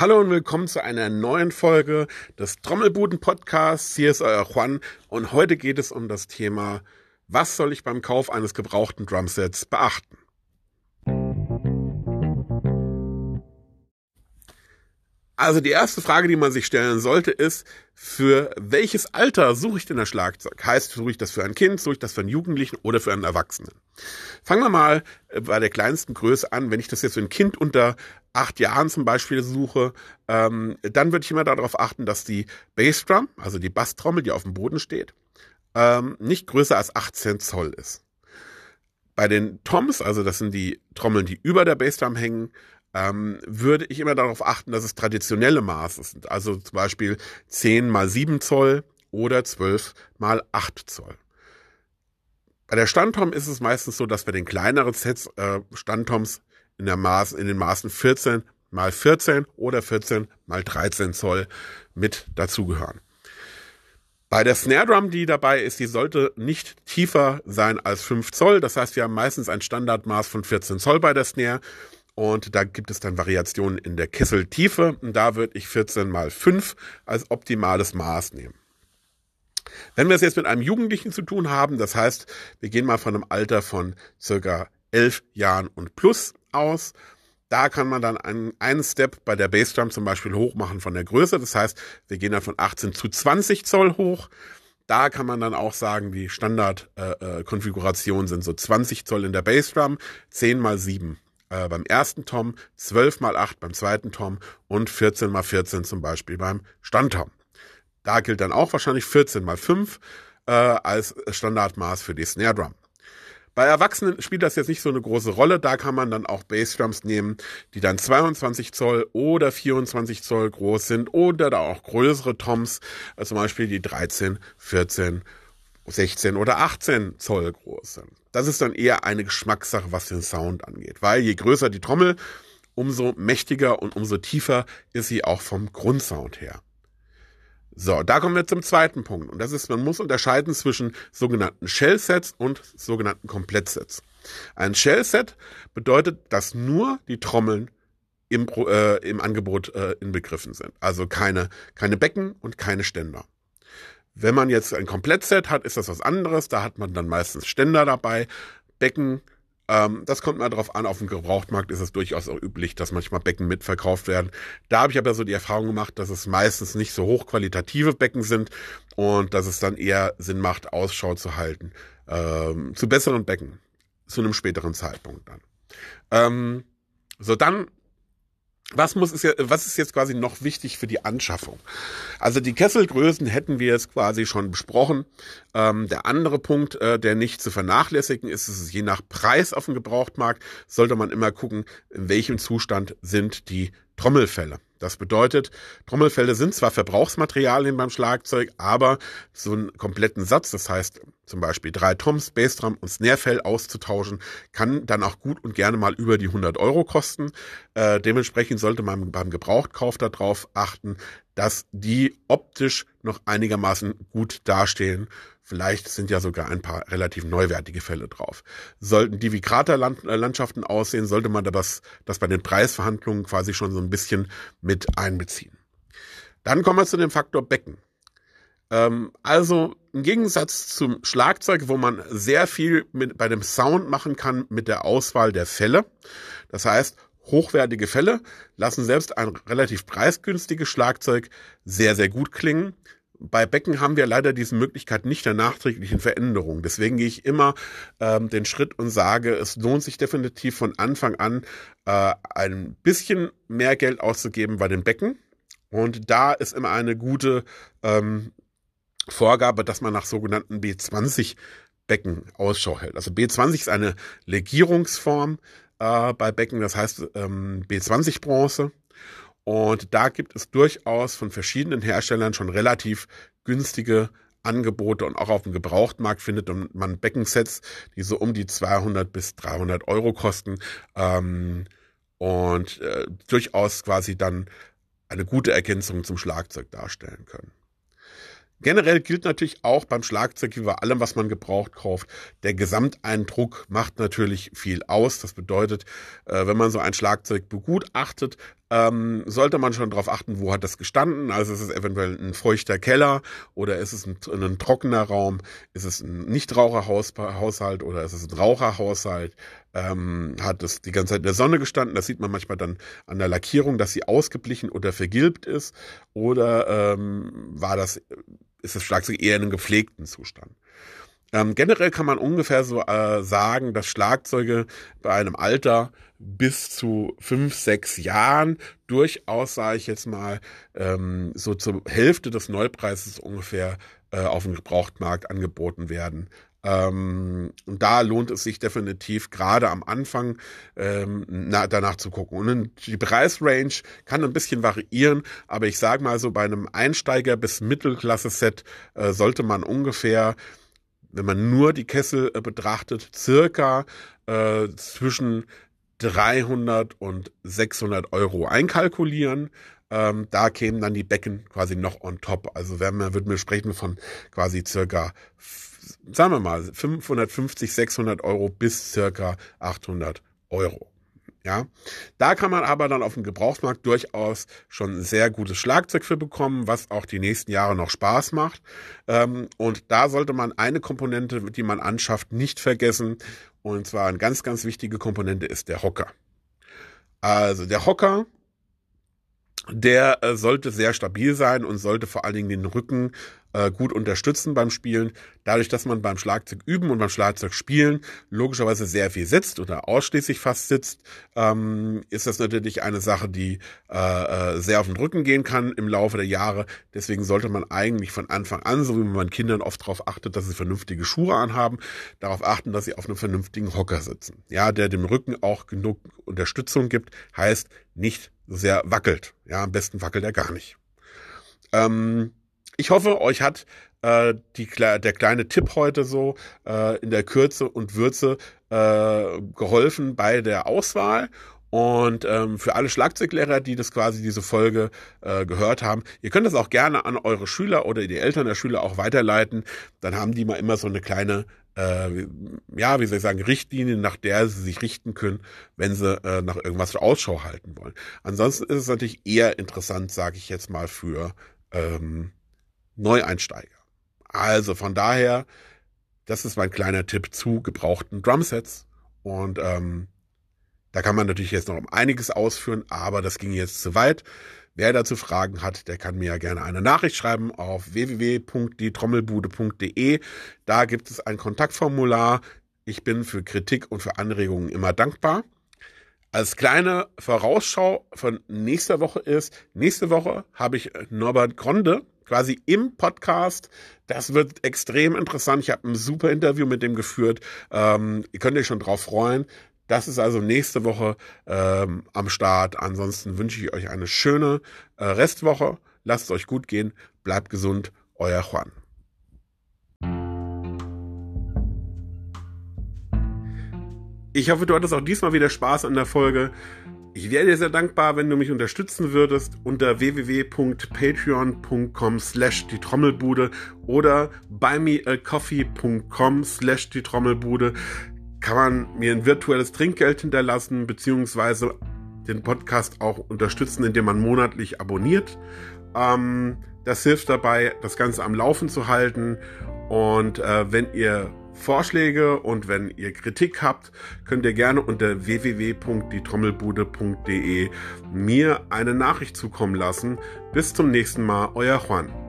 Hallo und willkommen zu einer neuen Folge des Trommelbuden-Podcasts. Hier ist euer Juan und heute geht es um das Thema, was soll ich beim Kauf eines gebrauchten Drumsets beachten? Also die erste Frage, die man sich stellen sollte, ist, für welches Alter suche ich denn das Schlagzeug? Heißt, suche ich das für ein Kind, suche ich das für einen Jugendlichen oder für einen Erwachsenen? Fangen wir mal äh, bei der kleinsten Größe an. Wenn ich das jetzt für ein Kind unter acht Jahren zum Beispiel suche, ähm, dann würde ich immer darauf achten, dass die Bassdrum, also die Basstrommel, die auf dem Boden steht, ähm, nicht größer als 18 Zoll ist. Bei den Toms, also das sind die Trommeln, die über der Bassdrum hängen, ähm, würde ich immer darauf achten, dass es traditionelle Maße sind. Also zum Beispiel 10 mal 7 Zoll oder 12 mal 8 Zoll. Bei der Standtom ist es meistens so, dass bei den kleineren Sets äh, Standtoms in, der Maß, in den Maßen 14 mal 14 oder 14 mal 13 Zoll mit dazugehören. Bei der Snare Drum, die dabei ist, die sollte nicht tiefer sein als 5 Zoll. Das heißt, wir haben meistens ein Standardmaß von 14 Zoll bei der Snare. Und da gibt es dann Variationen in der Kesseltiefe. Und da würde ich 14 mal 5 als optimales Maß nehmen. Wenn wir es jetzt mit einem Jugendlichen zu tun haben, das heißt, wir gehen mal von einem Alter von circa 11 Jahren und plus aus, da kann man dann einen, einen Step bei der Bassdrum zum Beispiel hochmachen von der Größe. Das heißt, wir gehen dann von 18 zu 20 Zoll hoch. Da kann man dann auch sagen, die Standardkonfiguration äh, äh, sind so 20 Zoll in der Bassdrum, 10 mal 7 äh, beim ersten Tom, 12 mal 8 beim zweiten Tom und 14 mal 14 zum Beispiel beim Standtom. Da gilt dann auch wahrscheinlich 14 mal 5 äh, als Standardmaß für die Snare Drum. Bei Erwachsenen spielt das jetzt nicht so eine große Rolle. Da kann man dann auch Bassdrums nehmen, die dann 22 Zoll oder 24 Zoll groß sind oder da auch größere Toms, äh, zum Beispiel die 13, 14 16 oder 18 Zoll groß sind. Das ist dann eher eine Geschmackssache, was den Sound angeht, weil je größer die Trommel, umso mächtiger und umso tiefer ist sie auch vom Grundsound her. So, da kommen wir zum zweiten Punkt. Und das ist, man muss unterscheiden zwischen sogenannten Shell-Sets und sogenannten Komplettsets. Ein Shell-Set bedeutet, dass nur die Trommeln im, äh, im Angebot äh, inbegriffen sind. Also keine, keine Becken und keine Ständer. Wenn man jetzt ein Komplettset hat, ist das was anderes. Da hat man dann meistens Ständer dabei, Becken. Ähm, das kommt mal drauf an. Auf dem Gebrauchtmarkt ist es durchaus auch üblich, dass manchmal Becken mitverkauft werden. Da habe ich aber so die Erfahrung gemacht, dass es meistens nicht so hochqualitative Becken sind und dass es dann eher Sinn macht, Ausschau zu halten ähm, zu besseren Becken zu einem späteren Zeitpunkt dann. Ähm, so dann was muss ist ja, was ist jetzt quasi noch wichtig für die Anschaffung? Also die Kesselgrößen hätten wir jetzt quasi schon besprochen. Ähm, der andere Punkt, äh, der nicht zu vernachlässigen ist, ist je nach Preis auf dem Gebrauchtmarkt sollte man immer gucken, in welchem Zustand sind die Trommelfälle. Das bedeutet, Trommelfälle sind zwar Verbrauchsmaterialien beim Schlagzeug, aber so einen kompletten Satz, das heißt zum Beispiel drei Toms, Bassdrum und Snarefell auszutauschen, kann dann auch gut und gerne mal über die 100 Euro kosten. Äh, dementsprechend sollte man beim Gebrauchtkauf darauf achten, dass die optisch noch einigermaßen gut dastehen Vielleicht sind ja sogar ein paar relativ neuwertige Fälle drauf. Sollten die wie Kraterlandschaften aussehen, sollte man das, das bei den Preisverhandlungen quasi schon so ein bisschen mit einbeziehen. Dann kommen wir zu dem Faktor Becken. Ähm, also im Gegensatz zum Schlagzeug, wo man sehr viel mit, bei dem Sound machen kann mit der Auswahl der Fälle. Das heißt, hochwertige Fälle lassen selbst ein relativ preisgünstiges Schlagzeug sehr, sehr gut klingen bei Becken haben wir leider diese Möglichkeit nicht der nachträglichen Veränderung. Deswegen gehe ich immer ähm, den Schritt und sage, es lohnt sich definitiv von Anfang an äh, ein bisschen mehr Geld auszugeben bei den Becken. Und da ist immer eine gute ähm, Vorgabe, dass man nach sogenannten B20 Becken Ausschau hält. Also B20 ist eine Legierungsform äh, bei Becken, das heißt ähm, B20 Bronze. Und da gibt es durchaus von verschiedenen Herstellern schon relativ günstige Angebote und auch auf dem Gebrauchtmarkt findet man Beckensets, die so um die 200 bis 300 Euro kosten ähm, und äh, durchaus quasi dann eine gute Ergänzung zum Schlagzeug darstellen können. Generell gilt natürlich auch beim Schlagzeug wie bei allem, was man gebraucht kauft, der Gesamteindruck macht natürlich viel aus. Das bedeutet, äh, wenn man so ein Schlagzeug begutachtet, ähm, sollte man schon darauf achten, wo hat das gestanden. Also ist es eventuell ein feuchter Keller oder ist es ein, ein trockener Raum, ist es ein Nichtraucherhaushalt oder ist es ein Raucherhaushalt. Ähm, hat es die ganze Zeit in der Sonne gestanden. Das sieht man manchmal dann an der Lackierung, dass sie ausgeblichen oder vergilbt ist. Oder ähm, war das, ist das Schlagzeug eher in einem gepflegten Zustand. Ähm, generell kann man ungefähr so äh, sagen, dass Schlagzeuge bei einem Alter bis zu fünf, sechs Jahren durchaus, sage ich jetzt mal, ähm, so zur Hälfte des Neupreises ungefähr äh, auf dem Gebrauchtmarkt angeboten werden. Ähm, und da lohnt es sich definitiv gerade am Anfang ähm, na, danach zu gucken. Und die Preisrange kann ein bisschen variieren, aber ich sage mal so bei einem Einsteiger bis Mittelklasse-Set äh, sollte man ungefähr wenn man nur die Kessel äh, betrachtet, circa äh, zwischen 300 und 600 Euro einkalkulieren. Ähm, da kämen dann die Becken quasi noch on top. Also wenn man, würden wir sprechen von quasi circa, sagen wir mal, 550, 600 Euro bis circa 800 Euro. Ja, da kann man aber dann auf dem Gebrauchsmarkt durchaus schon sehr gutes Schlagzeug für bekommen, was auch die nächsten Jahre noch Spaß macht. Ähm, und da sollte man eine Komponente, die man anschafft, nicht vergessen. Und zwar eine ganz, ganz wichtige Komponente ist der Hocker. Also der Hocker der äh, sollte sehr stabil sein und sollte vor allen Dingen den Rücken äh, gut unterstützen beim Spielen. Dadurch, dass man beim Schlagzeug üben und beim Schlagzeug spielen logischerweise sehr viel sitzt oder ausschließlich fast sitzt, ähm, ist das natürlich eine Sache, die äh, äh, sehr auf den Rücken gehen kann im Laufe der Jahre. Deswegen sollte man eigentlich von Anfang an, so wie man bei Kindern oft darauf achtet, dass sie vernünftige Schuhe anhaben, darauf achten, dass sie auf einem vernünftigen Hocker sitzen. Ja, der dem Rücken auch genug Unterstützung gibt, heißt nicht sehr wackelt. Ja, am besten wackelt er gar nicht. Ähm, ich hoffe, euch hat äh, die, der kleine Tipp heute so äh, in der Kürze und Würze äh, geholfen bei der Auswahl. Und ähm, für alle Schlagzeuglehrer, die das quasi diese Folge äh, gehört haben, ihr könnt das auch gerne an eure Schüler oder die Eltern der Schüler auch weiterleiten. Dann haben die mal immer so eine kleine äh, ja, wie soll ich sagen, Richtlinien, nach der sie sich richten können, wenn sie äh, nach irgendwas Ausschau halten wollen. Ansonsten ist es natürlich eher interessant, sage ich jetzt mal, für ähm, Neueinsteiger. Also von daher, das ist mein kleiner Tipp zu gebrauchten Drumsets. Und ähm, da kann man natürlich jetzt noch um einiges ausführen, aber das ging jetzt zu weit. Wer dazu Fragen hat, der kann mir ja gerne eine Nachricht schreiben auf www.dietrommelbude.de. Da gibt es ein Kontaktformular. Ich bin für Kritik und für Anregungen immer dankbar. Als kleine Vorausschau von nächster Woche ist, nächste Woche habe ich Norbert Gronde quasi im Podcast. Das wird extrem interessant. Ich habe ein super Interview mit dem geführt. Ähm, ihr könnt euch schon drauf freuen. Das ist also nächste Woche ähm, am Start. Ansonsten wünsche ich euch eine schöne äh, Restwoche. Lasst es euch gut gehen. Bleibt gesund. Euer Juan. Ich hoffe, du hattest auch diesmal wieder Spaß an der Folge. Ich wäre dir sehr dankbar, wenn du mich unterstützen würdest unter www.patreon.com slash die Trommelbude oder buymeacoffee.com slash die Trommelbude kann man mir ein virtuelles Trinkgeld hinterlassen, beziehungsweise den Podcast auch unterstützen, indem man monatlich abonniert. Ähm, das hilft dabei, das Ganze am Laufen zu halten. Und äh, wenn ihr Vorschläge und wenn ihr Kritik habt, könnt ihr gerne unter www.dietrommelbude.de mir eine Nachricht zukommen lassen. Bis zum nächsten Mal, euer Juan.